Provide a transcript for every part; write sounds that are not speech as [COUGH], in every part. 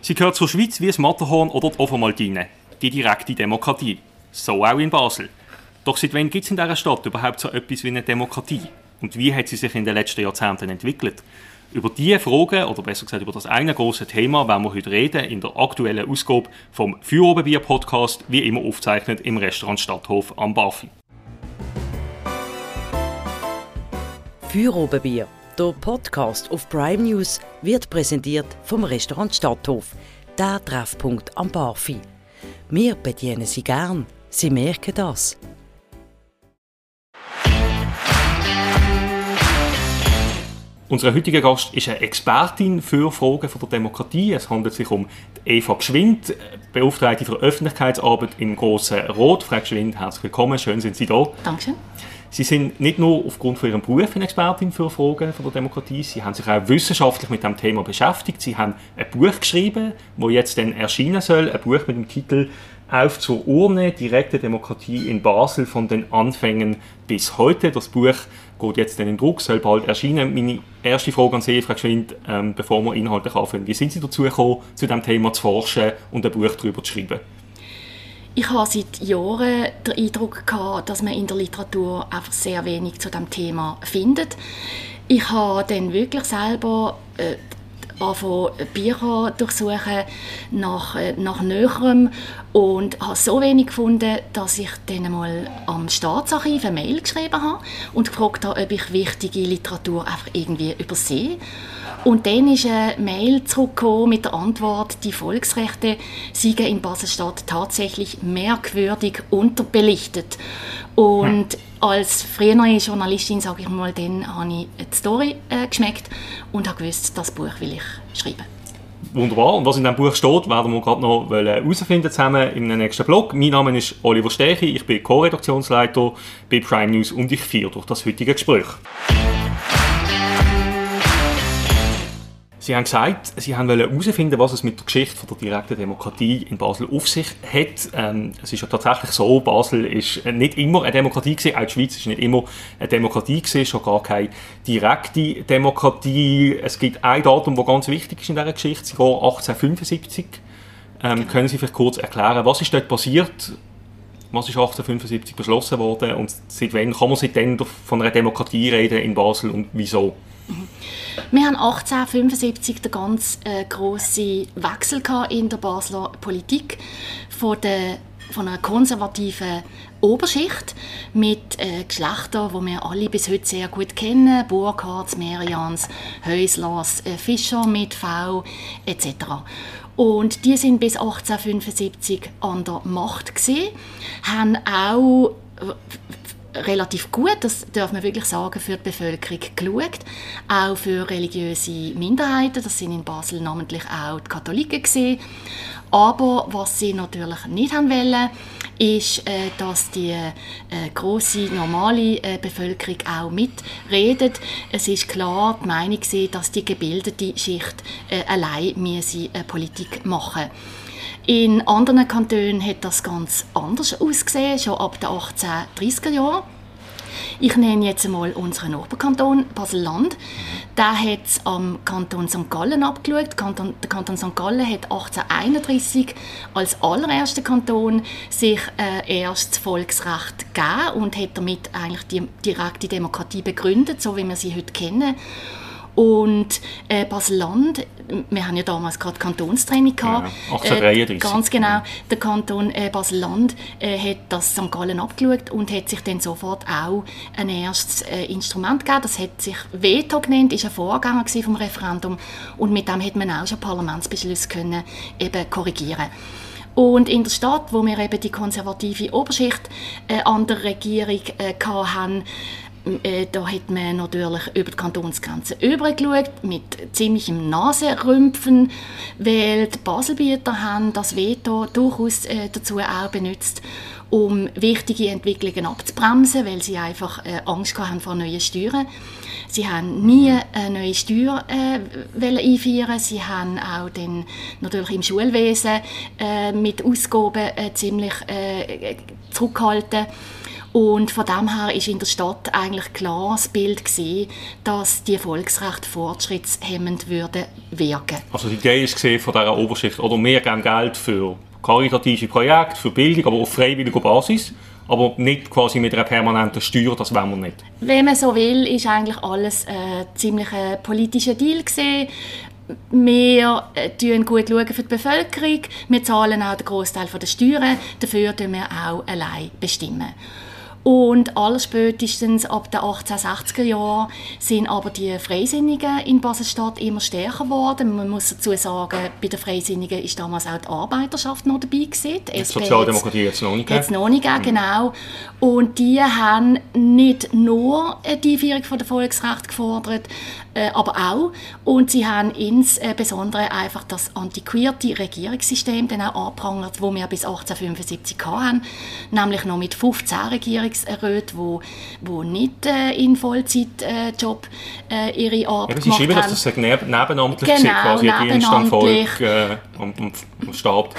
Sie gehört zur Schweiz wie das Matterhorn oder die Obermaltine. Die direkte Demokratie. So auch in Basel. Doch seit wann gibt es in dieser Stadt überhaupt so etwas wie eine Demokratie? Und wie hat sie sich in den letzten Jahrzehnten entwickelt? Über diese Fragen, oder besser gesagt über das eine große Thema, werden wir heute reden in der aktuellen Ausgabe vom Feuerobenbier-Podcast, wie immer aufgezeichnet im Restaurant Stadthof am Bafi. Feuerobenbier, der Podcast auf Prime News, wird präsentiert vom Restaurant Stadthof, der Treffpunkt am Barfi. Wir bedienen Sie gern, Sie merken das. Unser heutiger Gast ist eine Expertin für Fragen von der Demokratie. Es handelt sich um Eva Gschwind, Beauftragte für Öffentlichkeitsarbeit im Grossen Rot. Frau Gschwind, herzlich willkommen, schön sind Sie da. Dankeschön. Sie sind nicht nur aufgrund von Ihrem Beruf eine Expertin für Fragen von der Demokratie, Sie haben sich auch wissenschaftlich mit dem Thema beschäftigt. Sie haben ein Buch geschrieben, das jetzt dann erscheinen soll, ein Buch mit dem Titel auf zur Urne, direkte Demokratie in Basel von den Anfängen bis heute. Das Buch geht jetzt dann in Druck, soll bald erscheinen. Meine erste Frage an Sie, Frau Geschwind, ähm, bevor wir inhaltlich anfangen. Wie sind Sie dazu gekommen, zu diesem Thema zu forschen und ein Buch darüber zu schreiben? Ich habe seit Jahren den Eindruck gehabt, dass man in der Literatur einfach sehr wenig zu dem Thema findet. Ich habe dann wirklich selber äh, anfangen, Bücher durchsuchen nach, äh, nach Näherem und habe so wenig gefunden, dass ich dann einmal am Staatsarchiv eine Mail geschrieben habe und gefragt habe, ob ich wichtige Literatur einfach irgendwie übersehe. Und dann ist eine Mail zurückgekommen mit der Antwort, die Volksrechte seien in Basel-Stadt tatsächlich merkwürdig unterbelichtet. Und als frühere Journalistin, sage ich mal, dann habe ich die Story äh, geschmeckt und habe gewusst, das Buch will ich schreiben. Wunderbar. Und was in diesem Buch steht, werden wir gerade noch herausfinden zusammen im nächsten Blog. Mein Name ist Oliver Stechi, ich bin Co-Redaktionsleiter bei Prime News und ich führe durch das heutige Gespräch. Sie haben gesagt, Sie haben herausfinden, was es mit der Geschichte der direkten Demokratie in Basel auf sich hat. Ähm, es ist ja tatsächlich so, Basel ist nicht immer eine Demokratie gewesen, auch die Schweiz ist nicht immer eine Demokratie gewesen, schon gar keine direkte Demokratie. Es gibt ein Datum, das ganz wichtig ist in dieser Geschichte, das Jahr 1875. Ähm, können Sie vielleicht kurz erklären, was ist dort passiert? Was ist 1875 beschlossen worden und seit wann kann man seitdem von einer Demokratie reden in Basel und wieso? Wir haben 1875 den ganz äh, grossen Wechsel in der Basler Politik von, der, von einer konservativen Oberschicht mit äh, Geschlechtern, die wir alle bis heute sehr gut kennen, Burkhardt, Merians, Häuslers, äh, Fischer mit V etc. Und die sind bis 1875 an der Macht gewesen, haben auch relativ gut, das darf man wirklich sagen, für die Bevölkerung geschaut. Auch für religiöse Minderheiten, das sind in Basel namentlich auch die Katholiken gewesen. Aber was sie natürlich nicht haben wollen, ist, äh, dass die äh, große normale äh, Bevölkerung auch mitredet. Es ist klar die Meinung dass die gebildete Schicht äh, allein müsse, Politik machen in anderen Kantonen hat das ganz anders ausgesehen, schon ab den 1830er Jahren. Ich nenne jetzt einmal unseren Nachbarkanton Basel-Land. Der hat am Kanton St. Gallen abgeschaut. Kanton, der Kanton St. Gallen hat 1831 als allererster Kanton sich äh, erst Volksrecht gegeben und hat damit eigentlich die direkte Demokratie begründet, so wie wir sie heute kennen. Und äh, Basel-Land, wir haben ja damals gerade Kantonstraining gehabt. Ja, 1833. Äh, ganz genau. Der Kanton äh, Basel-Land äh, hat das St. Gallen abgeschaut und hat sich dann sofort auch ein erstes äh, Instrument gegeben. Das hat sich Veto genannt, ist ein Vorgänger vom Referendum und mit dem hat man auch schon Parlamentsbeschlüsse können eben korrigieren. Und in der Stadt, wo wir eben die konservative Oberschicht äh, an der Regierung äh, hatten, äh, da hat man natürlich über die Kantonsgrenze übergeschaut, mit ziemlichem Nasenrümpfen, weil die Baselbieter haben das Veto durchaus äh, dazu auch benutzt, um wichtige Entwicklungen abzubremsen, weil sie einfach äh, Angst haben vor neuen Steuern. Sie haben nie eine neue Steuer äh, einführen Sie haben auch den, natürlich im Schulwesen äh, mit Ausgaben äh, ziemlich äh, zurückgehalten. Und von dem her ist in der Stadt eigentlich klar das Bild gewesen, dass die Volksrechte fortschrittshemmend würden wirken. Also die Idee ist gesehen von dieser Oberschicht, oder mehr Geld für karitative Projekte, für Bildung, aber auf freiwilliger Basis aber nicht quasi mit einer permanenten Steuer, das wollen wir nicht. Wenn man so will, ist eigentlich alles ein ziemlich ein politischer Deal gewesen. Wir schauen gut für die Bevölkerung, wir zahlen auch den Großteil der Steuern, dafür bestimmen wir auch allein bestimmen. Und allerspätestens ab den 1860er Jahren sind aber die Freisinnigen in Basel-Stadt immer stärker geworden. Man muss dazu sagen, bei den Freisinnigen ist damals auch die Arbeiterschaft noch dabei gewesen. Die Sozialdemokratie jetzt noch nicht Jetzt noch nicht gegeben, mhm. genau. Und die haben nicht nur die Einführung der Volksrechte gefordert, äh, aber auch. Und sie haben insbesondere einfach das antiquierte Regierungssystem dann auch angeprangert, das wir bis 1875 hatten, nämlich noch mit 15 Regierungsräten, wo, wo nicht äh, in Vollzeitjob äh, ihre Arbeit ja, gemacht haben. dass das nebenamtlich genau, quasi die Dienstanfolge äh, am, am Staat.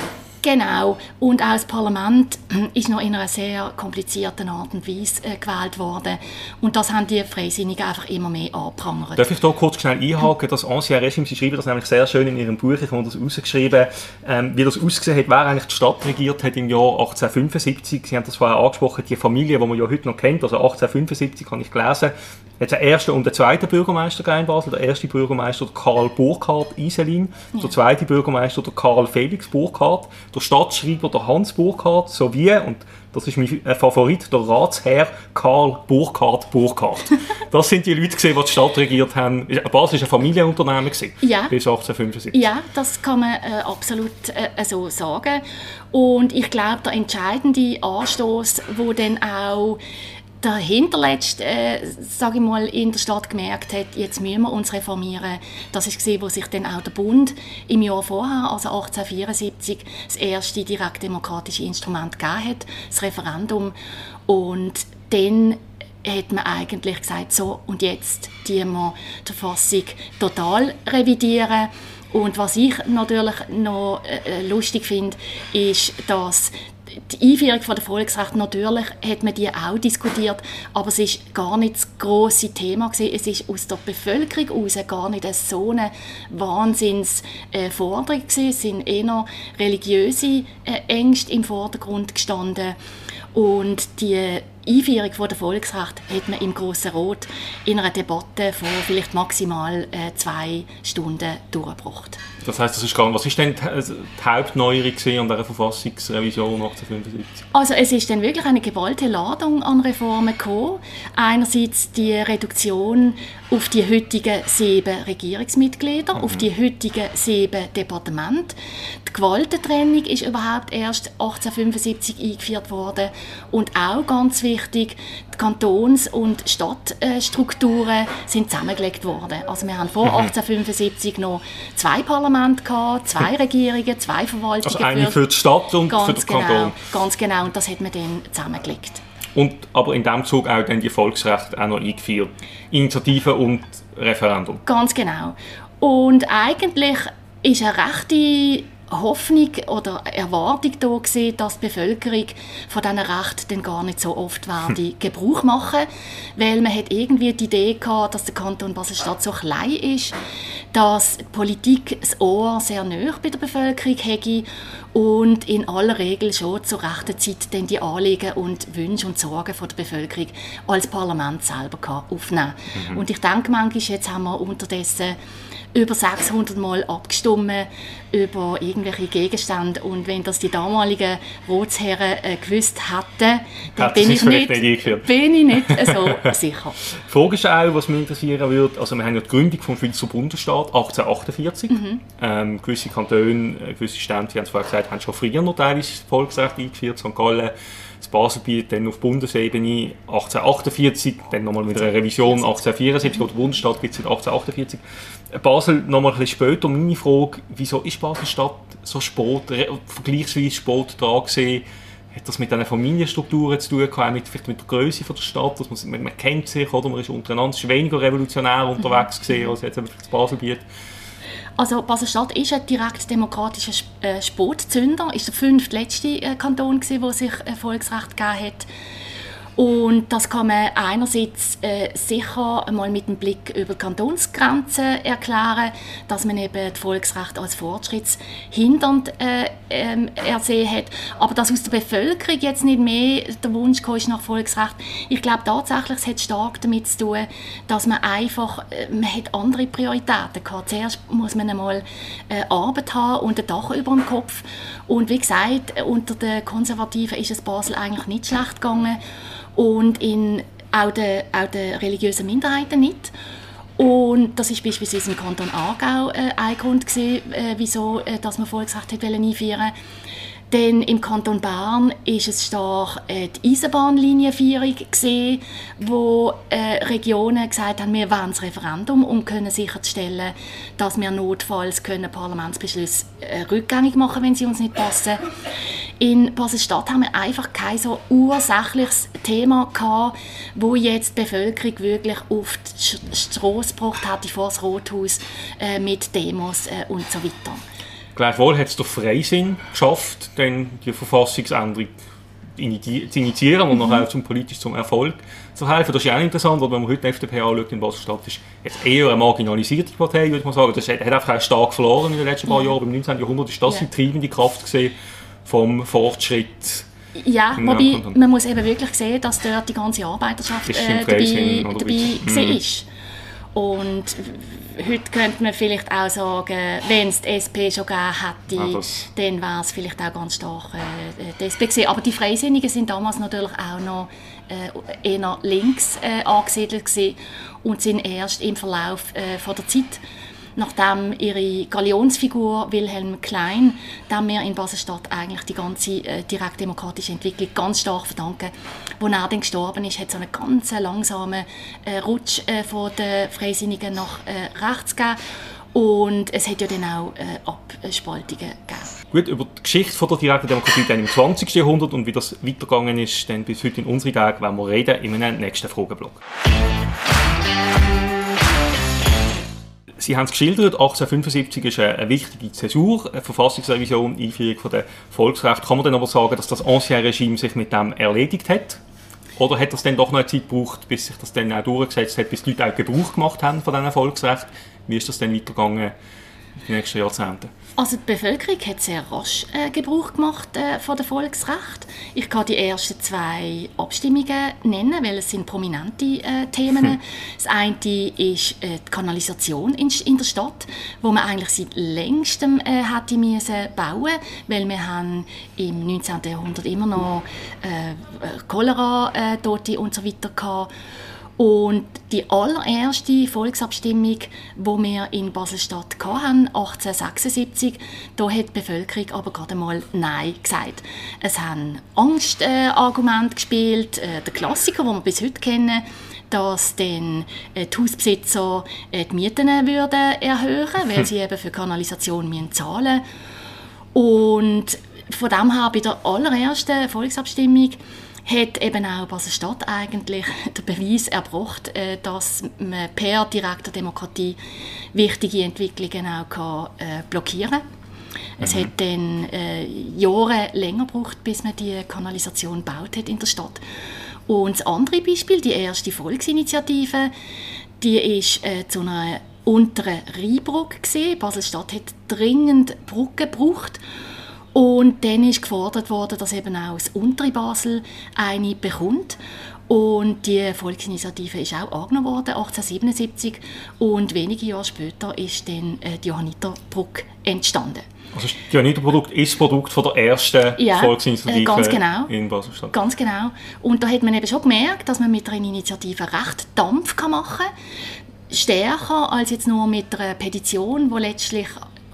Genau. Und auch das Parlament [CLEARS THROAT] ist noch in einer sehr komplizierten Art und Weise äh, gewählt worden. Und das haben die Freisinnigen einfach immer mehr angeprangert. Darf ich da kurz schnell einhaken? Das Ancien Regime, Sie schreiben das nämlich sehr schön in Ihrem Buch, ich habe das rausgeschrieben, ähm, wie das ausgesehen hat, wer eigentlich die Stadt regiert hat im Jahr 1875. Sie haben das vorher angesprochen, die Familie, die man ja heute noch kennt, also 1875 habe ich gelesen, hat den ersten und den zweiten Bürgermeister in Basel. Der erste Bürgermeister Karl Burkhardt Iselin, ja. der zweite Bürgermeister Karl Felix Burkhardt der Stadtschreiber der Hans Burkhardt sowie, und das ist mein Favorit, der Ratsherr Karl Burkhardt Burkhardt. [LAUGHS] Das sind die Leute, die die Stadt regiert haben. Basel war ein Familienunternehmen ja. bis 1875. Ja, das kann man äh, absolut äh, so sagen. Und ich glaube, der entscheidende Anstoß, wo dann auch der hinterletzte, äh, sage ich mal, in der Stadt gemerkt hat, jetzt müssen wir uns reformieren. Das ist gesehen, wo sich dann auch der Bund im Jahr vorher, also 1874, das erste direktdemokratische Instrument gegeben hat, das Referendum. Und dann hat man eigentlich gesagt, so und jetzt die wir die Verfassung total revidieren. Und was ich natürlich noch äh, lustig finde, ist, dass die Einführung von der Volksrechte, natürlich hat man die auch diskutiert, aber es ist gar nicht das grosse Thema gewesen. Es ist aus der Bevölkerung heraus gar nicht so eine Wahnsinnsforderung gewesen. Es sind eher religiöse äh, Ängste im Vordergrund gestanden und die Einführung von der Volksrecht hat man im Grossen Rot in einer Debatte von vielleicht maximal äh, zwei Stunden durchgebracht. Das heißt, das ist gar, was ist denn die, also Hauptneuerung an dieser Verfassungsrevision 1875? Also es ist dann wirklich eine gewaltige Ladung an Reformen gekommen. Einerseits die Reduktion auf die heutigen sieben Regierungsmitglieder, mhm. auf die heutigen sieben Departemente. Die Gewaltentrennung ist überhaupt erst 1875 eingeführt worden und auch ganz wichtig, die Kantons- und Stadtstrukturen sind zusammengelegt worden. Also wir haben vor mhm. 1875 noch zwei Parlamente gehabt, zwei [LAUGHS] Regierungen, zwei Verwaltungen. Also eine für die Stadt und ganz für den genau, Kanton. Ganz genau, und das hat man dann zusammengelegt. Und aber in diesem Zug auch dann die Volksrechte auch noch eingeführt. Initiative und Referendum. Ganz genau. Und eigentlich ist eine rechte Hoffnung oder Erwartung da gewesen, dass die Bevölkerung von diesen Rechten dann gar nicht so oft [LAUGHS] werde. Gebrauch machen, weil man hat irgendwie die Idee gehabt, dass der Kanton Basel-Stadt so klein ist, dass die Politik das Ohr sehr nah bei der Bevölkerung hätte und in aller Regel schon zur rechten Zeit dann die Anliegen und Wünsche und Sorgen von der Bevölkerung als Parlament selber aufnehmen mhm. Und ich denke manchmal, jetzt haben wir unterdessen über 600 Mal abgestimmt über irgendwelche Gegenstände und wenn das die damaligen Ratsherren äh, gewusst hätten, dann bin ich, nicht, bin ich nicht so [LAUGHS] sicher. Die Frage ist auch, was mich interessieren würde, also wir haben ja die Gründung vom Schweizer Bundesstaat 1848. Mhm. Ähm, gewisse Kantone, äh, gewisse Stände, wie haben es vorher gesagt, haben schon früher noch teilweise Volksrecht eingeführt, St. Gallen, das Baselbiet dann auf Bundesebene 1848, dann nochmal mit einer Revision 1874, oder Bundesstaat gibt es seit 1848. Basel nochmal ein bisschen später. Meine Frage, wieso ist Basel-Stadt so spät, vergleichsweise spät dran gesehen? Hat das mit diesen Familienstrukturen zu tun gehabt, mit, vielleicht mit der Größe der Stadt? Dass man, man, kennt sich, oder? man ist untereinander ist weniger revolutionär unterwegs gesehen als jetzt das Baselbiet. Also Basel-Stadt ist ein direkt demokratischer äh, Spotzünder, ist der fünftletzte äh, Kanton gewesen, der sich Volksrecht gegeben hat. Und das kann man einerseits äh, sicher einmal mit dem Blick über die Kantonsgrenzen erklären, dass man eben das Volksrecht als fortschrittshindernd äh, äh, ersehen hat. Aber dass aus der Bevölkerung jetzt nicht mehr der Wunsch ist nach Volksrecht, ich glaube tatsächlich, es hat stark damit zu tun, dass man einfach, äh, man hat andere Prioritäten gehabt. Zuerst muss man einmal äh, Arbeit haben und ein Dach über dem Kopf. Und wie gesagt, unter den Konservativen ist es Basel eigentlich nicht schlecht gegangen und in auch den, auch den religiösen Minderheiten nicht. Und das ist beispielsweise im Kanton Aargau äh, ein Grund gewesen, äh, wieso äh, dass man Volksrecht hat einführen denn im Kanton Bern ist es stark äh, die Eisenbahnlinienführung gesehen, wo äh, Regionen gesagt haben, wir wollen das Referendum, um können sicherzustellen, dass wir notfalls können Parlamentsbeschlüsse äh, rückgängig machen, wenn sie uns nicht passen. In Basel-Stadt haben wir einfach kein so ursächliches Thema gehabt, wo jetzt die Bevölkerung wirklich auf die Straße gebracht hat, vor das Rothaus äh, mit Demos äh, und so weiter. Gleichwohl hat es der Freisinn geschafft, dann die Verfassungsänderung zu initiieren und mhm. nachher zum politisch zum Erfolg zu helfen. Das ist ja auch interessant, weil wenn man heute die FDP anschaut in Basel-Stadt, ist jetzt eher eine marginalisierte Partei, würde man sagen. Das hat, hat einfach auch stark verloren in den letzten paar Jahren. Im 19. Jahrhundert ist das ja. die treibende Kraft gesehen vom Fortschritt. Ja, wobei man muss eben wirklich sehen, dass dort die ganze Arbeiterschaft äh, dabei, dabei mhm. ist. Und heute könnte man vielleicht auch sagen, wenn es die SP schon gegeben hätte, ah, dann wäre es vielleicht auch ganz stark äh, die SP gewesen. Aber die Freisinnigen sind damals natürlich auch noch äh, eher links äh, angesiedelt gewesen und sind erst im Verlauf äh, von der Zeit nachdem ihre Galionsfigur Wilhelm Klein, dem wir in Basel-Stadt eigentlich die ganze äh, direktdemokratische Entwicklung ganz stark verdanken. Als er dann gestorben ist, hat es so einen ganz langsamen äh, Rutsch äh, von den Freisinnigen nach äh, rechts gegeben. Und es hat ja dann auch äh, Abspaltungen gegeben. Gut, über die Geschichte von der direkten Demokratie dann im 20. Jahrhundert und wie das weitergegangen ist, dann bis heute in unsere Tage, werden wir reden in einem nächsten Frageblock. Sie haben es geschildert, 1875 ist eine, wichtige Zäsur, eine Verfassungsrevision, Einführung von der Volksrecht. Kann man dann aber sagen, dass das Ancien Regime sich mit dem erledigt hat? Oder hat es dann doch noch eine Zeit gebraucht, bis sich das dann auch durchgesetzt hat, bis die Leute auch Gebrauch gemacht haben von diesem Volksrecht? Wie ist das dann weitergegangen in den nächsten Jahrzehnten? Also die Bevölkerung hat sehr rasch äh, Gebrauch gemacht äh, von dem Volksrecht. Ich kann die ersten zwei Abstimmungen nennen, weil es sind prominente äh, Themen. Hm. [LAUGHS] Das eine ist äh, die Kanalisation in, in, der Stadt, wo man eigentlich seit längstem äh, hätte müssen bauen, weil wir haben im 19. Jahrhundert immer noch äh, Cholera Tote und so weiter gehabt. Und die allererste Volksabstimmung, die wir in Basel-Stadt hatten, 1876, da hat die Bevölkerung aber gerade mal Nein gesagt. Es haben Angstargumente äh, gespielt, äh, der Klassiker, den wir bis heute kennen, dass dann äh, die Hausbesitzer äh, die Mieten würden erhöhen weil sie eben für Kanalisation müssen zahlen Und von dem her bei der allerersten Volksabstimmung hat eben auch Basel-Stadt eigentlich [LAUGHS] den Beweis erbracht, äh, dass man per direkter Demokratie wichtige Entwicklungen auch kann, äh, blockieren kann. Mhm. Es hat dann äh, Jahre länger gebraucht, bis man die Kanalisation gebaut hat in der Stadt. Und das andere Beispiel, die erste Volksinitiative, die ist äh, zu einer unteren Rheinbrücke gesehen. Basel-Stadt hat dringend Brücken gebraucht und dann ist gefordert worden, dass eben auch das untere Basel eine bekommt. Und die Volksinitiative ist auch angenommen worden, 1877. Und wenige Jahre später ist dann äh, die Johanniterbrücke entstanden. Also das Johanniterprodukt ist das Produkt von der ersten ja, Volksinitiative äh, ganz genau, in Baselstadt. Ganz genau. Und da hat man eben schon gemerkt, dass man mit einer Initiative recht Dampf machen kann. Stärker als jetzt nur mit einer Petition, die letztlich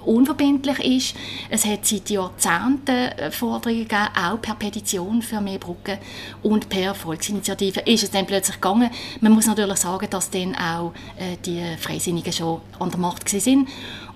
unverbindlich ist. Es hat seit Jahrzehnten äh, Forderungen gegeben, auch per Petition für mehr Brücken und per Volksinitiative ist es dann plötzlich gegangen. Man muss natürlich sagen, dass dann auch äh, die Freisinnigen schon an der Macht sind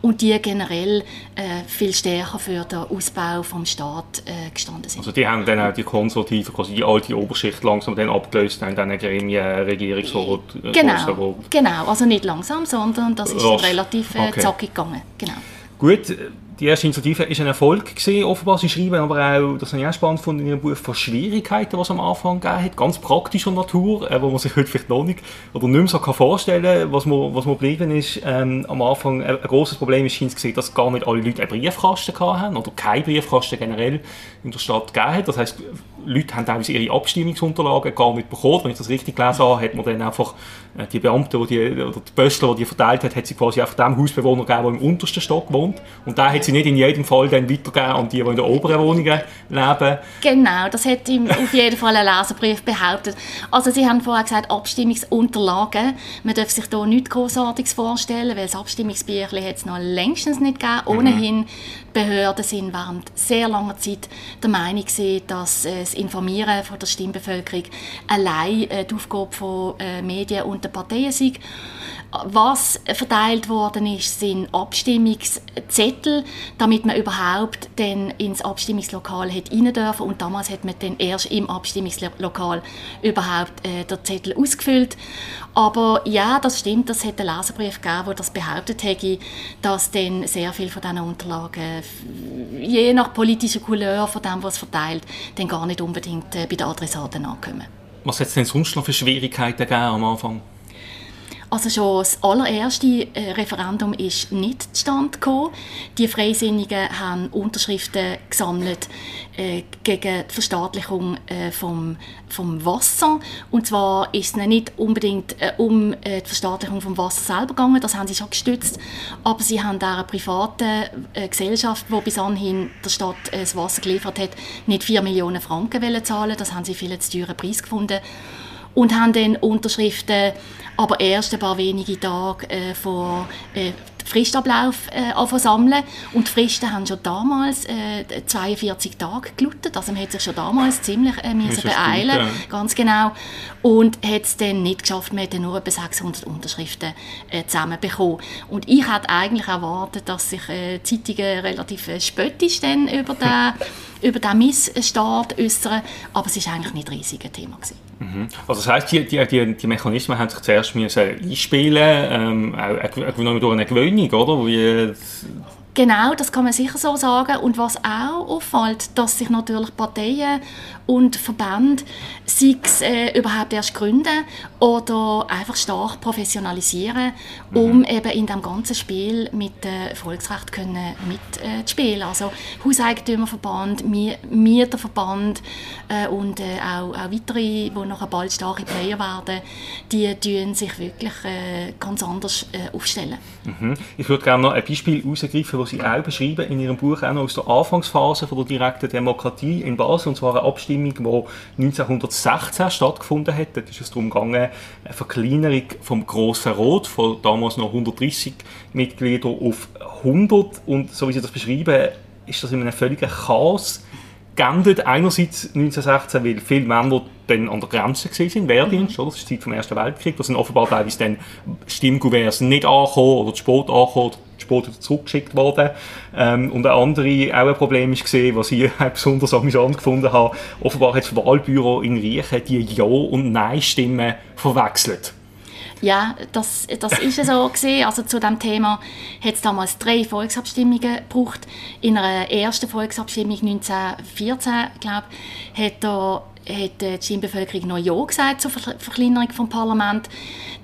und die generell äh, viel stärker für den Ausbau vom Staat äh, gestanden sind. Also die haben dann auch die Konservativen, quasi die alte Oberschicht langsam dann abgelöst, haben dann Gremien, Regierungsrat, äh, Genau, genau, also nicht langsam, sondern das ist relativ äh, okay. zackig gegangen. Genau. Gut, die erste Initiative ist ein Erfolg gewesen, offenbar. Sie schreiben aber auch, das habe ich auch spannend gefunden, in Ihrem Buch von Schwierigkeiten, es am Anfang gegeben hat, ganz praktischer Natur, äh, wo man sich heute vielleicht noch nicht oder nicht mehr so kann vorstellen kann, was man, was man geblieben ist. Ähm, am Anfang ein, ein grosses Problem ist, gesehen, dass gar nicht alle Leute einen Briefkasten haben oder keinen Briefkasten generell in der Stadt gegeben hat. Das heisst, Leute haben teilweise ihre Abstimmungsunterlagen gar nicht bekommen. Wenn ich das richtig gelesen habe, hat man dann einfach äh, die Beamten, die, oder die Böstler, die die verteilt hat, hat sie quasi einfach dem Hausbewohner gegeben, der im untersten Stock wohnt. Und da hat sie nicht in jedem Fall dann weitergegeben an die, die in den oberen Wohnungen leben. Genau, das hat ihm auf jeden Fall ein Leserbrief behauptet. Also Sie haben vorher gesagt, Abstimmungsunterlagen. Man darf sich da nichts Großartiges vorstellen, weil das Abstimmungsbüchlein hat es noch längstens nicht gegeben. Mhm. Behörden sind während sehr langer Zeit der Meinung gewesen, dass äh, das Informieren von der Stimmbevölkerung allein äh, die Aufgabe von äh, Medien und der Parteien sei. Was verteilt worden ist, sind Abstimmungszettel, damit man überhaupt dann ins Abstimmungslokal hat rein dürfen. Und damals hat man dann erst im Abstimmungslokal überhaupt äh, den Zettel ausgefüllt. Aber ja, das stimmt, das hat einen Leserbrief gegeben, wo das behauptet hätte, dass dann sehr viele von diesen Unterlagen, je nach politischer Couleur von dem, was verteilt, dann gar nicht unbedingt äh, bei den Adressaten ankommen. Was hat es denn sonst noch für Schwierigkeiten gegeben am Anfang? Also schon das allererste äh, Referendum ist nicht zustande gekommen. Die Freisinnigen haben Unterschriften gesammelt äh, gegen die Verstaatlichung äh, vom, vom Wasser. Und zwar ist es nicht unbedingt äh, um äh, die Verstaatlichung vom Wasser selber gegangen, das haben sie schon gestützt, aber sie haben der privaten äh, Gesellschaft, die bis anhin der Stadt das Wasser geliefert hat, nicht 4 Millionen Franken zahlen. Das haben sie viel zu teuren Preis gefunden und haben dann Unterschriften aber erst ein paar wenige Tage äh, vor Fristablauf äh, sammeln. Und die Fristen haben schon damals äh, 42 Tage geluttet. Also man hat sich schon damals ziemlich äh, müssen beeilen, gut, ja. ganz genau. Und hat es dann nicht geschafft, man hat nur etwa 600 Unterschriften äh, zusammenbekommen. Und ich hätte eigentlich erwartet, dass sich äh, Zeitungen relativ äh, spöttisch dann über den, [LAUGHS] über den Missstart äußern, aber es war eigentlich nicht ein riesiges Thema. Gewesen. Mhm. Also das heisst, die, die, die, die Mechanismen haben sich zuerst müssen einspielen, ähm, auch, auch durch eine Gewöhnung, oder? Wie, Genau, das kann man sicher so sagen. Und was auch auffällt, dass sich natürlich Parteien und Verbände, sei es äh, überhaupt erst gründen oder einfach stark professionalisieren, um mhm. eben in dem ganzen Spiel mit dem Volksrecht können mitzuspielen. Äh, also Hauseigentümerverband, Mieterverband äh, und äh, auch, auch weitere, die nachher bald starke Player werden, die tun sich wirklich äh, ganz anders äh, aufstellen. Mhm. Ich würde gerne noch ein Beispiel herausgreifen, Sie auch beschreiben in Ihrem Buch, auch noch aus der Anfangsphase von der direkten Demokratie in Basel, und zwar eine Abstimmung die 1916 stattgefunden hat. Dort ist es darum gegangen, eine Verkleinerung vom Grossen Rot von damals noch 130 Mitgliedern auf 100. Und so wie Sie das beschreiben, ist das in einem völligen Chaos geendet. Einerseits 1916, weil viele Männer dann an der Grenze waren, Wehrdienst, mhm. oder? das ist die Zeit vom Ersten Weltkrieg, da sind offenbar teilweise dann Stimmgouverts nicht angekommen oder zu spät angekommen, zu spät zurückgeschickt worden. Ähm, und ein anderes, auch ein Problem ist gesehen, was ich [LAUGHS] besonders amüsant gefunden habe, offenbar hat das Wahlbüro in Riechen die Ja- und Nein-Stimmen verwechselt. Ja, das, das ist so [LAUGHS] gesehen. Also zu dem Thema hat es damals drei Volksabstimmungen gebraucht. In einer ersten Volksabstimmung 1914, glaube hat er hat die Stimmbevölkerung noch Ja gesagt zur Verkleinerung des Parlaments.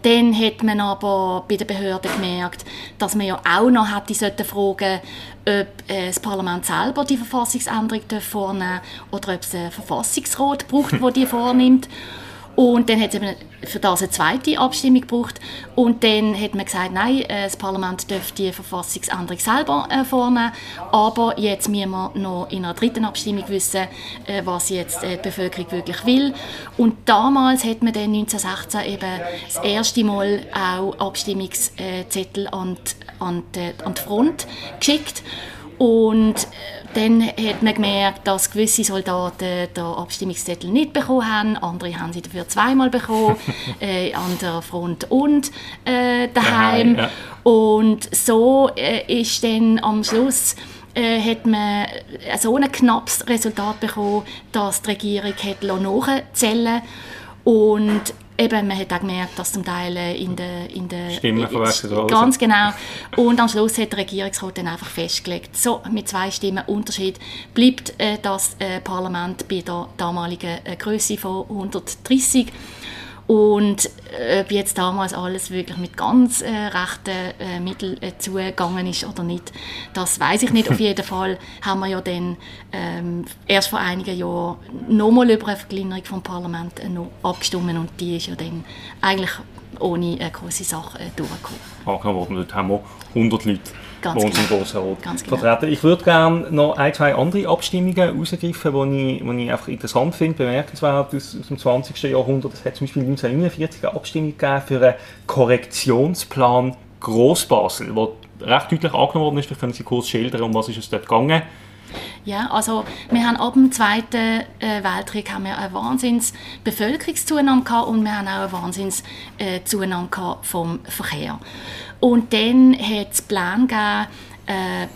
Dann hat man aber bei den Behörden gemerkt, dass man ja auch noch hätte sollten fragen ob äh, das Parlament selber die Verfassungsänderung vornehmen oder ob es einen Verfassungsrat braucht, der die [LAUGHS] vornimmt. Und dann hat es eben für das eine zweite Abstimmung gebraucht. Und dann hat man gesagt, nein, äh, das Parlament dürfte die Verfassungsänderung selber äh, vornehmen. Aber jetzt müssen wir noch in einer dritten Abstimmung wissen, äh, was jetzt äh, die Bevölkerung wirklich will. Und damals hat man dann 1916 eben das erste Mal auch Abstimmungszettel an die, an die, an die Front geschickt. Und äh, dann hat man gemerkt, dass gewisse Soldaten den Abstimmungszettel nicht bekommen haben, andere haben sie dafür zweimal bekommen, [LAUGHS] äh, an der Front und äh, daheim. Ja. Und so äh, ist dann am Schluss äh, hat man so ein knappes Resultat bekommen, dass die Regierung hat nachzählen und eben, man hat auch gemerkt, dass zum Teil äh, in der, in der Stimmen verwechselt worden Ganz genau. Und am Schluss hat der Regierungsrat dann einfach festgelegt, so, mit zwei Stimmen Unterschied bleibt äh, das äh, Parlament bei der damaligen äh, Größe von 130 und äh, ob jetzt damals alles wirklich mit ganz äh, rechten äh, Mitteln äh, zugegangen ist oder nicht, das weiß ich nicht. Auf [LAUGHS] jeden Fall haben wir ja dann ähm, erst vor einigen Jahren nochmal über eine Verkleinerung vom Parlament äh, abgestimmt und die ist ja dann eigentlich ohne eine große Sache äh, durchgekommen. Angenommen dort haben wir 100 Leute Ganz bei uns genau. im Grossen Rat Ganz genau. vertreten. Ich würde gerne noch ein, zwei andere Abstimmungen herausgreifen, die ich, die ich einfach interessant finde, bemerkenswert aus, aus dem 20. Jahrhundert. Es hat zum Beispiel 1949 eine Abstimmung gegeben für einen Korrektionsplan Grossbasel, der recht deutlich angenommen worden ist. Vielleicht können Sie kurz schildern, um was ist es dort gegangen Ja, also wir haben ab dem Zweiten äh, Weltkrieg haben wir eine wahnsinns Bevölkerungszunahme gehabt und wir haben auch eine wahnsinns äh, Zunahme gehabt vom Verkehr. Und dann hat es Plan gegeben, äh,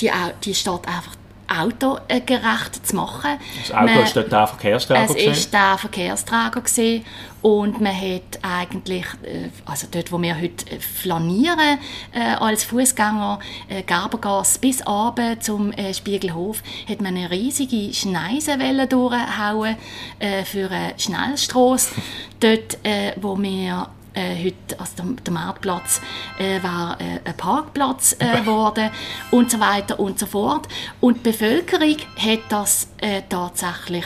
die, die Stadt einfach autogerecht zu machen. Das Auto Man- ist dort der Verkehrsträger. es gewesen. ist der Verkehrsträger gewesen. und man hat eigentlich, äh, also dort, wo wir heute äh, flanieren äh, als Fußgänger, äh, Gerbergasse bis runter zum äh, Spiegelhof, hat man eine riesige Schneisenwelle durchhauen äh, für eine Schnellstrasse. [LAUGHS] dort, äh, wo wir äh, heute, also der, der Marktplatz äh, war äh, ein Parkplatz äh, geworden und so weiter und so fort. Und die Bevölkerung hat das äh, tatsächlich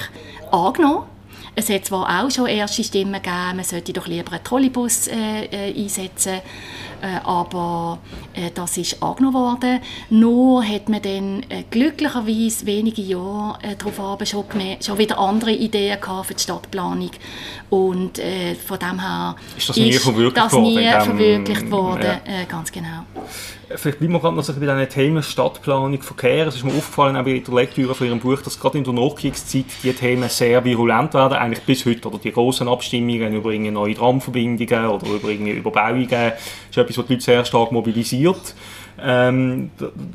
angenommen. Es hat zwar auch schon erste Stimmen gegeben, man sollte doch lieber einen Trolleybus äh, einsetzen, aber äh, das ist angenommen worden. Nur hat man dann äh, glücklicherweise wenige Jahre äh, darauf schon, gemerkt- schon wieder andere Ideen gehabt für die Stadtplanung und äh, von dem her Ist das nie verwirklicht das worden nie verwirklicht worden, ja. äh, ganz genau. Vielleicht bleiben wir gerade noch so bei diesen Themen Stadtplanung, Verkehr. Es ist mir aufgefallen, auch bei der Lektüre von Ihrem Buch, dass gerade in der Nachkriegszeit die Themen sehr virulent werden, eigentlich bis heute. Oder die grossen Abstimmungen über neue Tramverbindungen oder über Überbauungen, das ist etwas, was die Leute sehr stark mobilisiert. Ähm,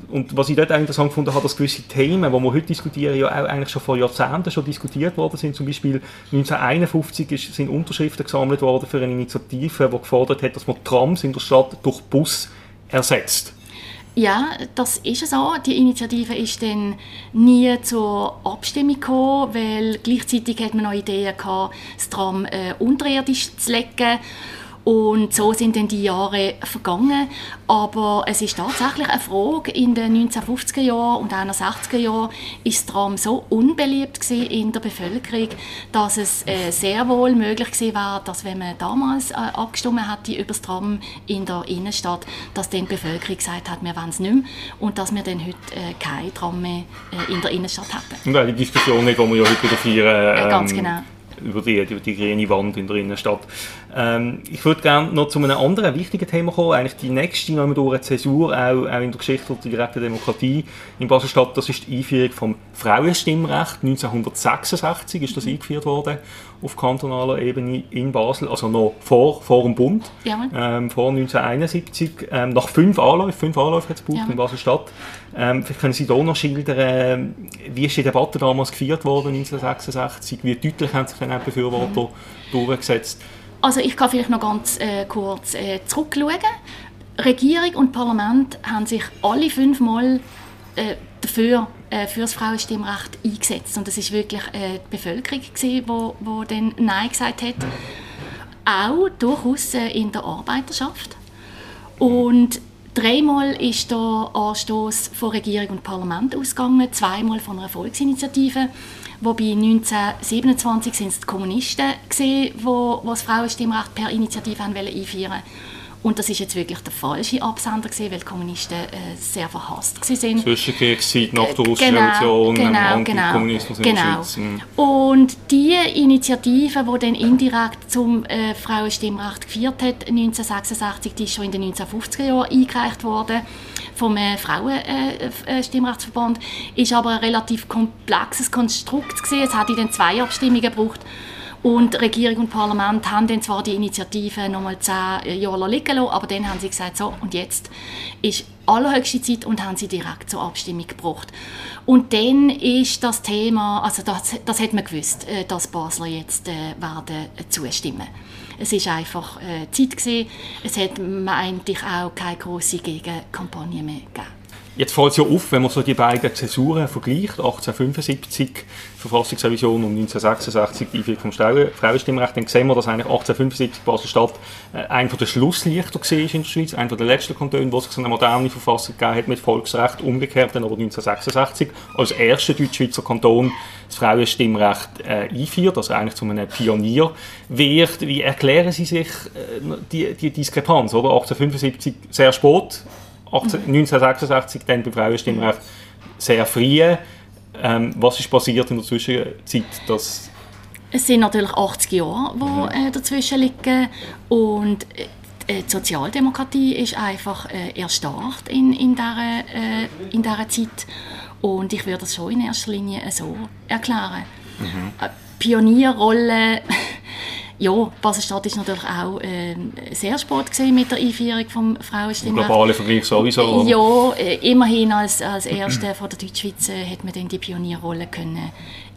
und was ich dort interessant gefunden habe, dass gewisse Themen, die wir heute diskutieren, ja auch eigentlich schon vor Jahrzehnten schon diskutiert worden sind. Zum Beispiel 1951 ist, sind Unterschriften gesammelt worden für eine Initiative, die gefordert hat, dass man Trams in der Stadt durch Bus ersetzt. Ja, das ist so. Die Initiative ist dann nie zur Abstimmung gekommen, weil gleichzeitig hat man noch Ideen gehabt, das Tram äh, unterirdisch zu legen. Und so sind dann die Jahre vergangen. Aber es ist tatsächlich eine Frage. In den 1950er Jahren und auch in den 60er Jahren ist das Tram so unbeliebt in der Bevölkerung, dass es äh, sehr wohl möglich gewesen wäre, dass wenn man damals äh, abgestimmt hätte über das Tram in der Innenstadt, dass dann die Bevölkerung gesagt hat, wir wollen es nicht mehr und dass wir dann heute äh, kein Tram mehr in der Innenstadt hätten. Und die Diskussion, die wir ja heute wieder feiern, Äh, ganz ähm, genau. Über die, über die grüne Wand in der Innenstadt. Ähm, ich würde gerne noch zu einem anderen wichtigen Thema kommen, eigentlich die nächste durch Zäsur, auch, auch in der Geschichte der direkten Demokratie in Basel-Stadt, das ist die Einführung vom Frauenstimmrecht. 1966 ist das eingeführt worden auf kantonaler Ebene in Basel, also noch vor, vor dem Bund, Jawohl. ähm, vor 1971, ähm, nach fünf Anläufen, fünf Anläufe hat es gebraucht Ja. in Basel-Stadt. Ähm, vielleicht können Sie da noch schildern, ähm, wie ist die Debatte damals geführt worden, 1966, wie deutlich haben sich dann Befürworter durchgesetzt? Also ich kann vielleicht noch ganz äh, kurz äh, zurückschauen. Regierung und Parlament haben sich alle fünfmal äh, dafür äh, für das Frauenstimmrecht eingesetzt und das ist wirklich äh, die Bevölkerung die dann Nein gesagt hat. Auch durchaus äh, in der Arbeiterschaft. Und dreimal ist der Anstoß von Regierung und Parlament ausgegangen, zweimal von einer Volksinitiative. Wobei 1927 sind es die Kommunisten die wo das Frauenstimmrecht per Initiative einführen und das ist jetzt wirklich der falsche Absender gewesen, weil die Kommunisten äh, sehr verhasst sind. Zwischenkriegszeit, nach der russischen Genau, Revolution, ähm, genau, Antikommunismus in der genau. Schweiz. Mhm. Und die Initiative, die dann indirekt zum äh, Frauenstimmrecht geführt hat, 1966, die ist schon in den 1950er Jahren eingereicht worden vom äh, Frauenstimmrechtsverband, ist aber ein relativ komplexes Konstrukt gewesen. Es hat dann zwei Abstimmungen gebraucht Und Regierung und Parlament haben dann zwar die Initiative nochmal zehn Jahre liegen lassen, aber dann haben sie gesagt, so, und jetzt ist allerhöchste Zeit und haben sie direkt zur Abstimmung gebracht. Und dann ist das Thema, also das, das hat man gewusst, äh, dass Basler jetzt äh, werden zustimmen. Es ist einfach äh, Zeit gewesen. Es hat eigentlich auch keine große Gegenkampagne mehr gegeben. Jetzt fällt es ja auf, wenn man so die beiden Zäsuren vergleicht, 1875 Verfassungsrevision und 1966 die Einführung vom Frauenstimmrecht, dann sehen wir, dass eigentlich 1875 Basel-Stadt äh, einer der Schlusslichter war in der Schweiz, einer der letzten Kantone, wo es eine moderne Verfassung gegeben hat mit Volksrecht, umgekehrt dann aber 1966 als erster Deutschschweizer Kanton das Frauenstimmrecht äh, einführt, also eigentlich zu einem Pionier wird. Wie erklären Sie sich äh, die, die Diskrepanz, oder? 1875 sehr spät, 18, 1966 dann beim Frauenstimmrecht sehr früh. Ähm, was ist passiert in der Zwischenzeit, dass es sind natürlich 80 Jahre, die mhm. äh, dazwischen liegen und äh, die Sozialdemokratie ist einfach äh, erstarrt in, in, dieser, äh, in dieser Zeit und ich würde das schon in erster Linie so erklären. Mhm. Äh, Pionierrolle ja, Basel-Stadt ist natürlich auch äh, sehr spät gesehen mit der Einführung vom Frauenstimmrecht. Globale Vergleich sowieso. Ja, äh, immerhin als, als Erste von der Deutschschweiz äh, hat man dann die Pionierrolle können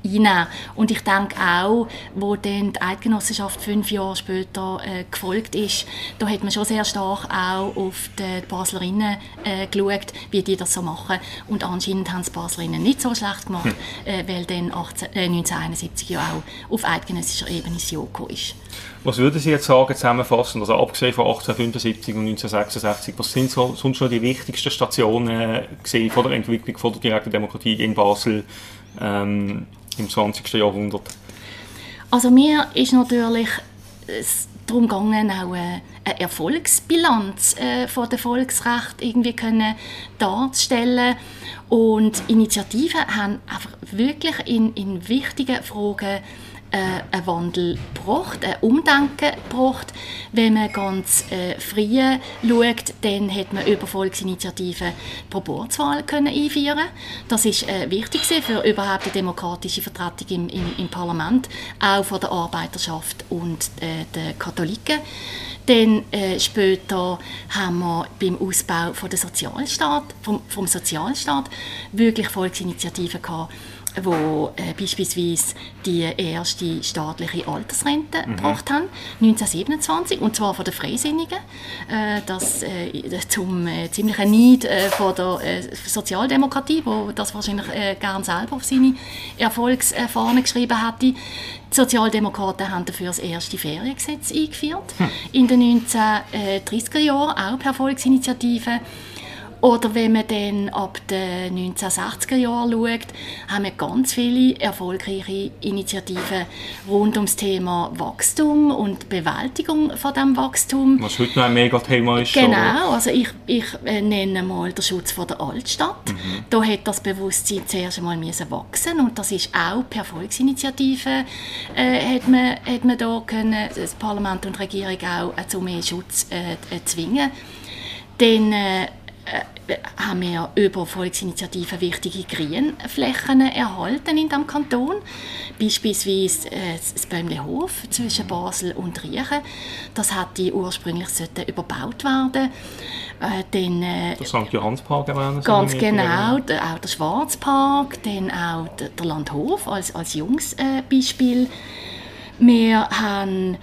einnehmen. Und ich denke auch, wo dann die Eidgenossenschaft fünf Jahre später äh, gefolgt ist, da hat man schon sehr stark auch auf die Baslerinnen äh, geschaut, wie die das so machen. Und anscheinend haben es Baslerinnen nicht so schlecht gemacht, hm. äh, weil dann 18, äh, 1971 ja auch auf eidgenössischer Ebene das Joko ist. Was würden Sie jetzt sagen, zusammenfassend, also abgesehen von 1875 und 1966, was sind so, sonst noch die wichtigsten Stationen äh, von der Entwicklung von der direkten Demokratie in Basel ähm, im 20. Jahrhundert? Also mir ist natürlich es darum gegangen, auch eine, Erfolgsbilanz äh, von der Volksrecht irgendwie können darzustellen und Initiativen haben einfach wirklich in, in wichtigen Fragen äh, einen Wandel gebracht, ein Umdenken gebracht. Wenn man ganz äh, früh schaut, dann hat man über Volksinitiativen Proporzwahlen können einführen Das ist äh, wichtig für überhaupt die demokratische Vertretung im, im, im, Parlament, auch von der Arbeiterschaft und äh, den Katholiken. Dann äh, später haben wir beim Ausbau von der Sozialstaat, vom, vom Sozialstaat wirklich Volksinitiativen gehabt, wo äh, beispielsweise die erste staatliche Altersrente mhm. gebracht haben, 1927, und zwar von den Freisinnigen, äh, das äh, zum äh, ziemlichen Neid äh, von der äh, Sozialdemokratie, wo das wahrscheinlich gern selber auf seine Erfolgsfahne geschrieben hätte. Die Sozialdemokraten haben dafür das erste Feriengesetz eingeführt, hm. in den 1930er Jahren, auch per Volksinitiative. Oder wenn man dann ab den 1960er Jahren schaut, haben wir ganz viele erfolgreiche Initiativen rund ums Thema Wachstum und Bewältigung von dem Wachstum. Was heute noch ein Megathema ist. Genau, also ich, ich äh, nenne mal den Schutz von der Altstadt. Mhm. Da hat das Bewusstsein zuerst einmal müssen wachsen und das ist auch per Volksinitiative äh, hat, man, hat man da können, das Parlament und die Regierung auch äh, zu mehr Schutz äh, äh zwingen. Dann haben wir über Volksinitiativen wichtige Grünflächen erhalten in diesem Kanton. Beispielsweise äh, das Bäumlehof zwischen Basel und Riechen. Das hätte ursprünglich überbaut werden äh, dann, äh, Der St. Johannspark erwähnen Ganz genau, auch der Schwarzpark, dann auch der, der Landhof als, als Jungsbeispiel. Wir haben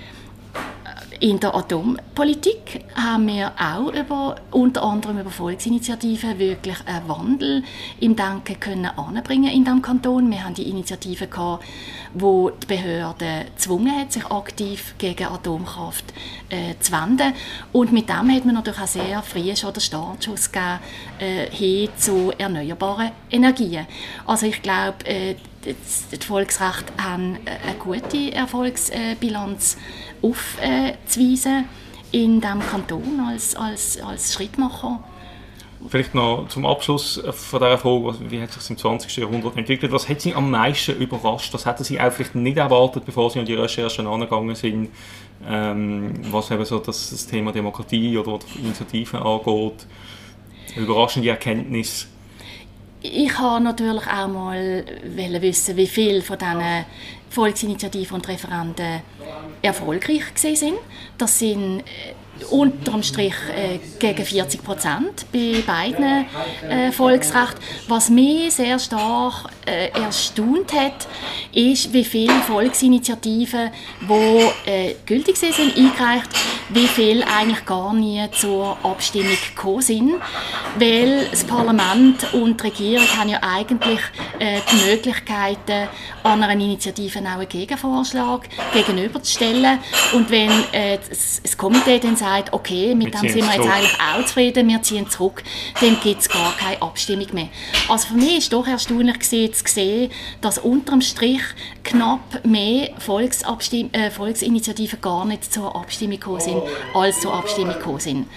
in der Atompolitik haben wir auch über, unter anderem über Volksinitiativen wirklich einen Wandel im Denken können anbringen in diesem Kanton. Wir haben die Initiative gehabt, wo die Behörde gezwungen hat, sich aktiv gegen Atomkraft äh, zu wenden. Und mit dem hat man natürlich auch sehr früh schon den Startschuss gegeben äh, hin zu erneuerbaren Energien. Also ich glaube, äh, die Volksrechte haben eine gute Erfolgsbilanz aufzuweisen in diesem Kanton als, als, als Schrittmacher. Vielleicht noch zum Abschluss von dieser Frage, wie hat sich das im 20. Jahrhundert entwickelt? Was hat Sie am meisten überrascht? Was hätten Sie auch vielleicht nicht erwartet, bevor Sie an die Recherchen angegangen sind? Ähm, was eben so das, das Thema Demokratie oder Initiativen angeht? Überraschende Erkenntnis? Ich habe natürlich auch mal wissen, wie viele von diesen Volksinitiativen und Referenden erfolgreich sind. Das sind äh, unterm Strich äh, gegen 40 Prozent bei beiden äh, Volksrechten. Was mich sehr stark äh, erstaunt hat, ist, wie viele Volksinitiativen, die äh, gültig sind, eingereicht, wie viele eigentlich gar nie zur Abstimmung gekommen sind, weil das Parlament und die Regierung haben ja eigentlich äh, die Möglichkeiten, an einer Initiative auch einen Gegenvorschlag gegenüberzustellen und wenn äh, das, das Komitee dann sagt, okay, mit wir dem sind wir jetzt eigentlich auch zufrieden, wir ziehen zurück, dann gibt es gar keine Abstimmung mehr. Also für mich ist doch erstaunlich gewesen, zu sehen, dass unterm Strich knapp mehr Volksabstimm äh, Volksinitiativen gar nicht zur Abstimmung gekommen sind, als zur Abstimmung gekommen sind.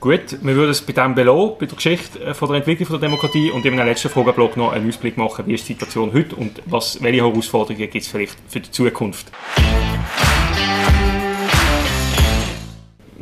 Gut, wir würden es bei dem belassen, bei der Geschichte äh, von der Entwicklung von der Demokratie und in einem letzten Frageblock noch einen Ausblick machen, wie ist die Situation heute und was, welche Herausforderungen gibt es vielleicht für die Zukunft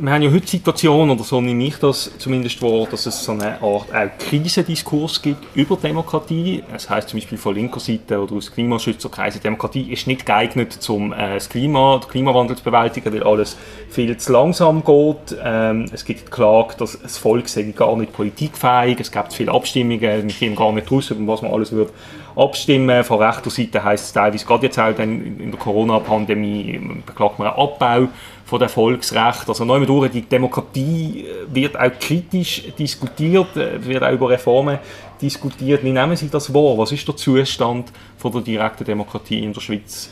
wir haben ja heute die Situation, oder so nehme ich das zumindest wahr, dass es so eine Art auch Krisendiskurs gibt über Demokratie. Es heißt zum Beispiel von linker Seite oder aus Klimaschützerkreisen, Demokratie ist nicht geeignet, um äh, das Klima, den Klimawandel zu bewältigen, weil alles viel zu langsam geht. Ähm, es gibt die Klage, dass das Volk sei gar nicht politikfähig, es gibt viele Abstimmungen, wir gehen gar nicht raus, über was man alles würde abstimmen. Von rechter Seite heisst es teilweise, gerade jetzt auch in der Corona-Pandemie, beklagt man einen Abbau von der Volksrecht. Also neu durch, die Demokratie äh, wird auch kritisch diskutiert, äh, wird auch über Reformen diskutiert. Wie nehmen Sie das wahr? Was ist der Zustand von der direkten Demokratie in der Schweiz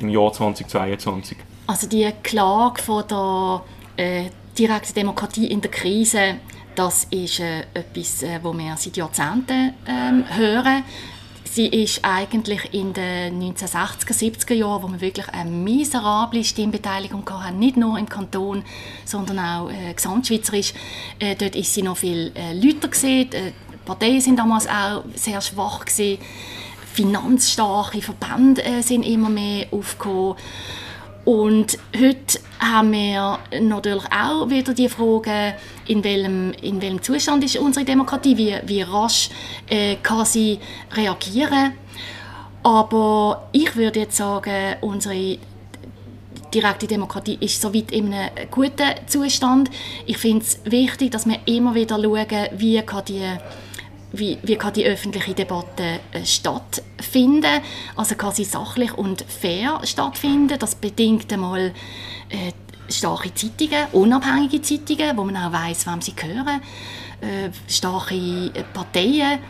im Jahr 2022? Also die Klage von der äh, direkten Demokratie in der Krise, das ist äh, etwas, äh, wo wir seit Jahrzehnten äh, hören. Sie ist eigentlich in den 1960er, 70er Jahren, wo wir wirklich eine miserable Stimmbeteiligung hatten, nicht nur im Kanton, sondern auch äh, gesamtschweizerisch. Äh, dort ist sie noch viel äh, lauter. Äh, die Parteien sind damals auch sehr schwach gewesen. Finanzstarke Verbände äh, sind immer mehr aufgekommen. Und heute haben wir natürlich auch wieder die Frage, in welchem, in welchem Zustand ist unsere Demokratie, wie, wie rasch äh, kann sie reagieren. Aber ich würde jetzt sagen, unsere direkte Demokratie ist soweit in einem guten Zustand. Ich finde es wichtig, dass wir immer wieder schauen, wie kann die wie, wie kann die öffentliche Debatte äh, stattfinden? Also kann sie sachlich und fair stattfinden? Das bedingt einmal äh, starke Zeitungen, unabhängige Zeitungen, wo man auch weiß, wem sie gehören, äh, starke Parteien.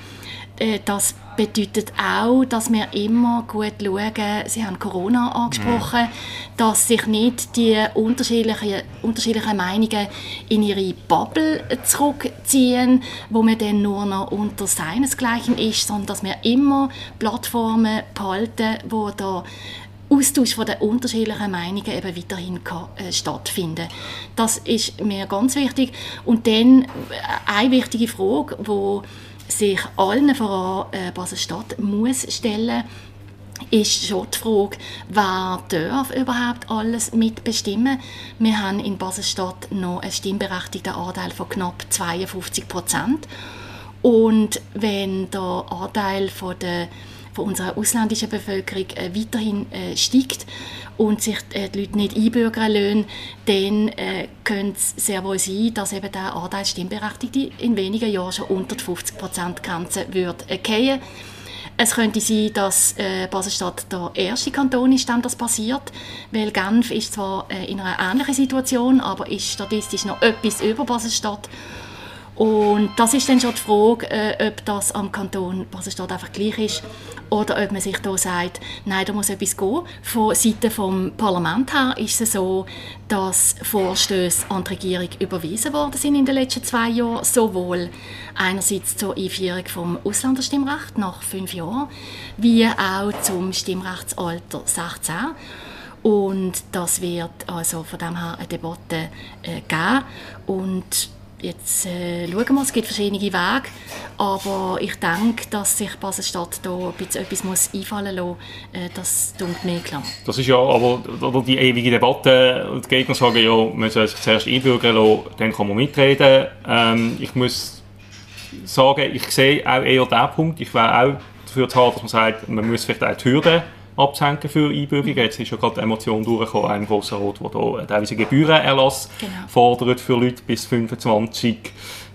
Äh, das bedeutet auch, dass wir immer gut schauen, Sie haben Corona angesprochen, mhm. dass sich nicht die unterschiedlichen, unterschiedlichen Meinungen in ihre Bubble zurückziehen, wo man dann nur noch unter seinesgleichen ist, sondern dass wir immer Plattformen behalten, wo der Austausch von den unterschiedlichen Meinungen eben weiterhin kann, äh, stattfinden Das ist mir ganz wichtig. Und dann äh, eine wichtige Frage, die sich allen voran äh, Basel-Stadt muss stellen ist schon die Frage, wer darf überhaupt alles mitbestimmen. Wir haben in Basel-Stadt noch einen stimmberechtigten Anteil von knapp 52 Prozent. Und wenn der Anteil von der von unserer ausländischen Bevölkerung äh, weiterhin äh, steigt und sich äh, die Leute nicht einbürgern lassen, dann könnte es sehr wohl sein, dass eben der Anteil Stimmberechtigte in wenigen Jahren schon unter die 50%-Grenze wird fallen. Es könnte sein, dass äh, Basel-Stadt der erste Kanton ist, dem das passiert, weil Genf ist zwar äh, in einer ähnlichen Situation, aber ist statistisch noch etwas über Basel-Stadt und das ist dann schon die Frage, äh, ob das am Kanton Basel-Stadt einfach gleich ist oder ob man sich da sagt, nein, da muss etwas gehen. Von Seiten vom Parlament her ist es so, dass Vorstöße an die Regierung überwiesen worden sind in den letzten zwei Jahren, sowohl einerseits zur Einführung vom Ausländerstimmrecht nach fünf Jahren, wie auch zum Stimmrechtsalter 16. Und das wird also von dem her eine Debatte äh, geben. Und Jetzt äh, schauen wir, es gibt verschiedene Wege, aber ich denke, dass sich Basel-Stadt da etwas muss einfallen muss, äh, das tut mir klar. Das ist ja aber oder die ewige Debatte, die Gegner sagen ja, man soll sich zuerst einbürgern lassen, dann kann man mitreden. Ähm, ich muss sagen, ich sehe auch eher diesen Punkt. Ich wäre auch dafür zu haben, dass man sagt, man muss vielleicht auch die Hürden abzuhängen für Einbürgerungen. Jetzt ist ja gerade die Emotion durchgekommen, ein grosser Rot, der da teilweise Gebührenerlass genau. fordert für Leute bis 25.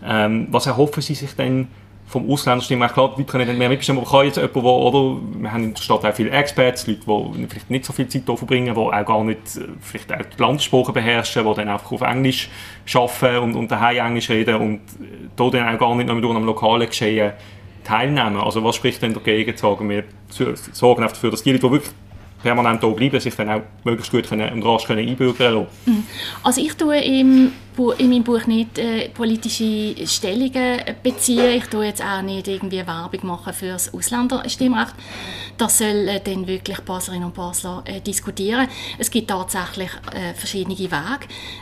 Ähm, was erhoffen Sie sich denn vom Ausländerstimmrecht? Klar, die können nicht mehr mitbestimmen, aber kann jetzt jemand, der, oder, wir haben in der Stadt auch viele Experts, Leute, die vielleicht nicht so viel Zeit hier verbringen, die auch gar nicht äh, vielleicht auch die Landessprache beherrschen, die dann einfach auf Englisch arbeiten und, und daheim Englisch reden und da dann auch gar nicht mehr am lokalen Geschehen teilnehmen. Also was spricht denn dagegen, sagen wir, sorgen dafür, dass die Leute, die wirklich permanent hier bleiben, sich dann auch möglichst gut können und rasch können einbürgern können? Mhm. Also ich tue im in meinem Buch nicht äh, politische Stellungen beziehen. Ich tue jetzt auch nicht irgendwie Werbung machen für das Ausländerstimmrecht. Das soll äh, dann wirklich Baslerinnen und Basler äh, diskutieren. Es gibt tatsächlich äh, verschiedene Wege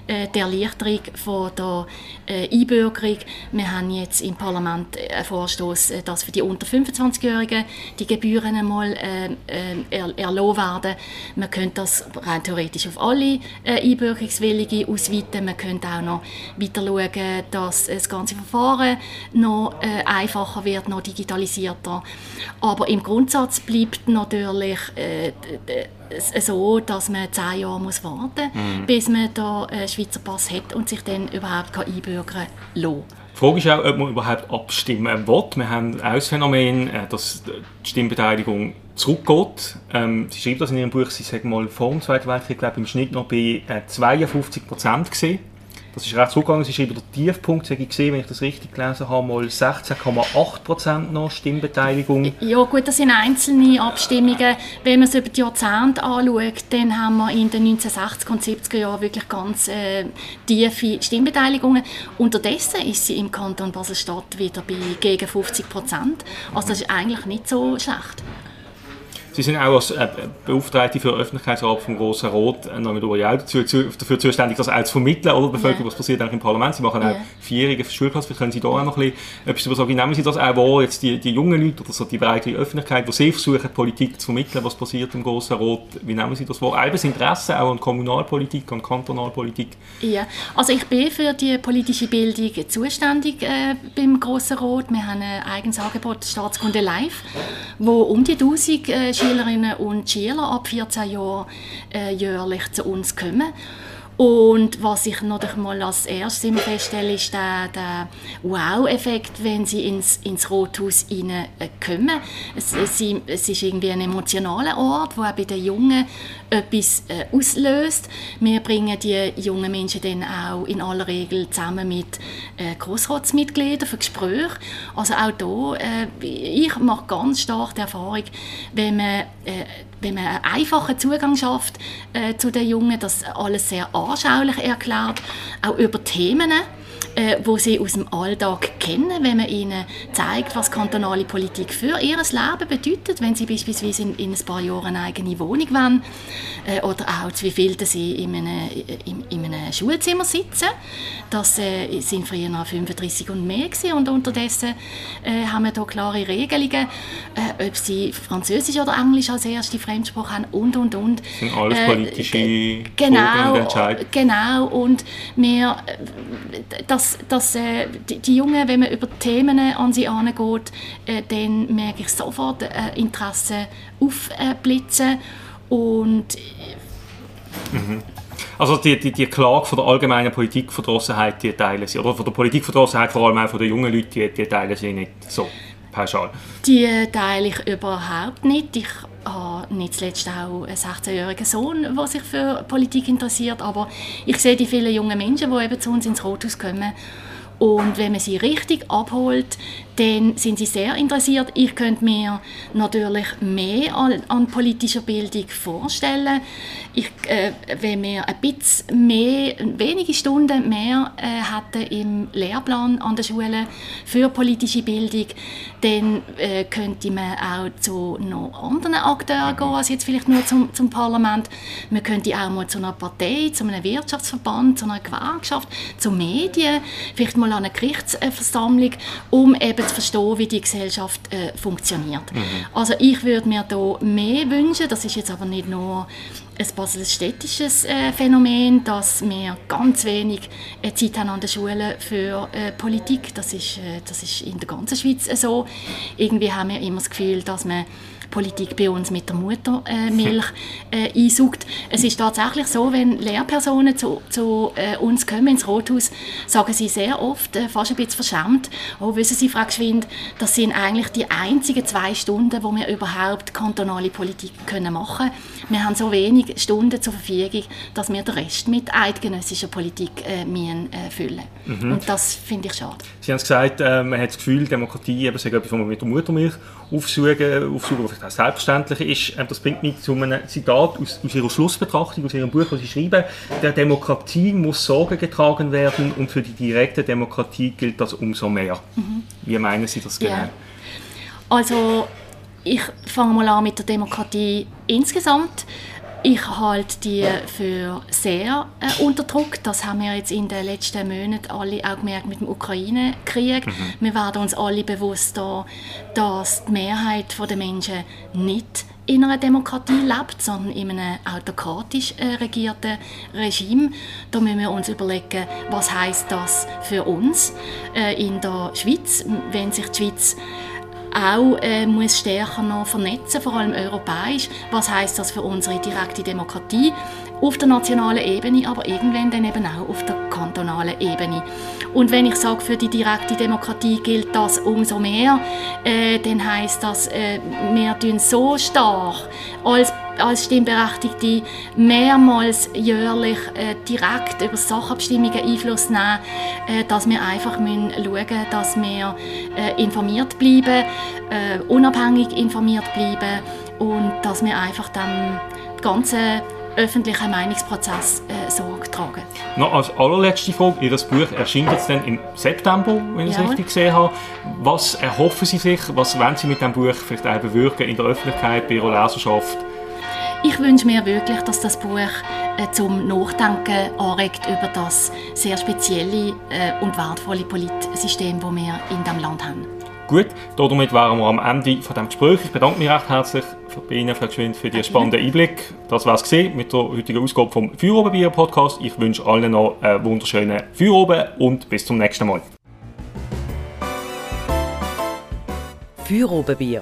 äh, der Erleichterung von der äh, Einbürgerung. Wir haben jetzt im Parlament einen Vorstoß, äh, dass für die unter 25-Jährigen die Gebühren einmal äh, er, erlassen werden. Man könnte das rein theoretisch auf alle Einbürgerungswillige ausweiten. Man könnte auch noch weiter schauen, dass das ganze Verfahren noch äh, einfacher wird, noch digitalisierter. Aber im Grundsatz bleibt natürlich äh, so, dass man zehn Jahre muss warten muss, mhm. bis man da einen Schweizer Pass hat und sich dann überhaupt einbürgern kann. Die Frage ist auch, ob man überhaupt abstimmen will. Wir haben auch das Phänomen, äh, dass die Stimmbeteiligung zurückgeht. Ähm, sie schreibt das in ihrem Buch, sie sagen mal vor dem Zweiten Weltkrieg, glaube im Schnitt noch bei 52 Prozent gesehen. Das ist recht zugegangen. Es ist über der Tiefpunkt, ich gesehen, wenn ich das richtig gelesen habe, mal 16,8% noch Stimmbeteiligung. Ja gut, das sind einzelne Abstimmungen. Wenn man es über die Jahrzehnte anschaut, dann haben wir in den 1960er und 70er Jahren wirklich ganz äh, tiefe Stimmbeteiligungen. Unterdessen ist sie im Kanton Basel-Stadt wieder bei gegen 50%. Also das ist eigentlich nicht so schlecht. Sie sind auch als äh, Beauftragte für Öffentlichkeitsrat vom Grossen Rot äh, dazu, zu, dafür zuständig, das auch zu vermitteln, oder? Bevölkerung, yeah. was passiert eigentlich im Parlament. Sie machen yeah. auch vierjährige Schulklasse, vielleicht können Sie da auch noch ein bisschen etwas darüber sagen. Wie nehmen Sie das auch wahr, jetzt die, die jungen Leute oder so die breite Öffentlichkeit, die Sie versuchen, Politik zu vermitteln, was passiert im Grossen Rot, wie nehmen Sie das wahr? Auch das Interesse auch an Kommunalpolitik, an Kantonalpolitik? Ja, also ich bin für die politische Bildung zuständig äh, beim Grossen Rot. Wir haben ein eigenes Angebot, Staatskunde Live, wo um die 1000 äh, Schülerinnen und Schüler ab 14 Jahren äh, jährlich zu uns kommen. Und was ich noch mal als erstes immer feststelle, ist der, der Wow-Effekt, wenn sie ins, ins Rothaus kommen. Es, es, es ist irgendwie ein emotionaler Ort, wo auch bei den Jungen etwas äh, auslöst. Wir bringen die jungen Menschen dann auch in aller Regel zusammen mit äh, Grossratsmitgliedern für Gespräche. Also auch da, äh, ich mache ganz stark die Erfahrung, wenn man äh, wenn man einen einfachen Zugang schafft äh, zu den Jungen, das alles sehr anschaulich erklärt, auch über Themen, äh, wo sie aus dem Alltag kennen, wenn man ihnen zeigt, was kantonale Politik für ihr Leben bedeutet, wenn sie beispielsweise in, in ein paar Jahren eine eigene Wohnung wollen äh, oder auch wie viel sie in einem, in, in einem Schulzimmer sitzen. Das äh, sind früher noch 35 und mehr gewesen. und unterdessen äh, haben wir da klare Regelungen, äh, ob sie Französisch oder Englisch als erste Fremdsprache haben und und und. Das sind alles äh, politische genau, und Genau und wir, das dass, dass äh, die, die, Jungen, wenn man über Themen an sie angeht, äh, dann merke ich sofort äh, Interesse aufblitzen und mhm. Also die, die, die Klage von der allgemeinen Politikverdrossenheit, die teilen sie, oder von der Politikverdrossenheit, vor allem auch von den jungen Leuten, die, die teilen sie nicht so pauschal? Die teile ich überhaupt nicht. Ich habe nicht zuletzt auch einen 16-jährigen Sohn, der sich für Politik interessiert, aber ich sehe die vielen jungen Menschen, die eben zu uns ins Rothaus kommen und wenn man sie richtig abholt, dann sind sie sehr interessiert. Ich könnte mir natürlich mehr an, an politischer Bildung vorstellen. Ich, äh, wenn wir ein bisschen mehr, wenige Stunden mehr äh, hätten im Lehrplan an der Schule für politische Bildung, dann äh, könnte man auch zu noch anderen Akteuren gehen, als jetzt vielleicht nur zum, zum Parlament. Man könnte auch mal zu einer Partei, zu einem Wirtschaftsverband, zu einer Gewerkschaft, zu Medien, vielleicht mal an einer Gerichtsversammlung, um eben zu verstehen, wie die Gesellschaft äh, funktioniert. Mhm. Also ich würde mir da mehr wünschen, das ist jetzt aber nicht nur ein baselstädtisches äh, Phänomen, dass wir ganz wenig äh, Zeit haben an der Schule für äh, Politik. Das ist, äh, das ist in der ganzen Schweiz so. Irgendwie haben wir immer das Gefühl, dass man Politik bei uns mit der Muttermilch äh, einsaugt. Es ist tatsächlich so, wenn Lehrpersonen zu, zu äh, uns kommen ins Rothaus, sagen sie sehr oft, äh, fast ein bisschen verschämt, oh, wissen Sie, Frau Geschwind, das sind eigentlich die einzigen zwei Stunden, wo wir überhaupt kantonale Politik können machen können. Wir haben so wenig Stunden zur Verfügung, dass wir den Rest mit eidgenössischer Politik äh, müssen, äh, füllen mhm. Und das finde ich schade. Sie haben gesagt, äh, man hat das Gefühl, Demokratie eben, sei etwas, was man mit der Muttermilch aufsuchen, aufsuchen was auch selbstverständlich ist. Ähm, das bringt mich zu einem Zitat aus, aus Ihrer Schlussbetrachtung, aus Ihrem Buch, das Sie schreiben. Der Demokratie muss Sorge getragen werden und für die direkte Demokratie gilt das umso mehr. Mhm. Wie meinen Sie das genau? Ja. Also ich fange mal an mit der Demokratie insgesamt. Ich halte die für sehr äh, unter Druck. Das haben wir jetzt in den letzten Monaten alle auch gemerkt mit dem Ukraine-Krieg. Mhm. Wir werden uns alle bewusst, dass die Mehrheit der Menschen nicht in einer Demokratie lebt, sondern in einem autokratisch äh, regierten Regime. Da müssen wir uns überlegen, was heißt das für uns äh, in der Schweiz, wenn sich die Schweiz auch äh, muss stärker noch vernetzen, vor allem europäisch. Was heißt das für unsere direkte Demokratie auf der nationalen Ebene, aber irgendwann dann eben auch auf der kantonalen Ebene. Und wenn ich sage, für die direkte Demokratie gilt das umso mehr, äh, dann heißt das, äh, wir tun so stark als als Stimmberechtigte mehrmals jährlich äh, direkt über Sachabstimmungen Einfluss nehmen, äh, dass wir einfach müssen schauen dass wir äh, informiert bleiben, äh, unabhängig informiert bleiben und dass wir einfach dann ganze öffentlichen Meinungsprozess äh, Sorge tragen. Noch als allerletzte Frage, Ihr Buch erscheint jetzt dann im September, wenn ich es richtig gesehen habe. Was erhoffen Sie sich, was wollen Sie mit diesem Buch vielleicht auch bewirken in der Öffentlichkeit, bei Ihrer Leserschaft? Ich wünsche mir wirklich, dass das Buch äh, zum Nachdenken anregt über das sehr spezielle äh, und wertvolle Politsystem, das wir in diesem Land haben. Gut, damit wären wir am Ende von dem Gespräch. Ich bedanke mich recht herzlich bei Ihnen, Frau Geschwind, für den spannenden Einblick. Das war es mit der heutigen Ausgabe vom Feuerobenbier Podcast. Ich wünsche allen noch einen wunderschönen Feueroben und bis zum nächsten Mal. Feuerobenbier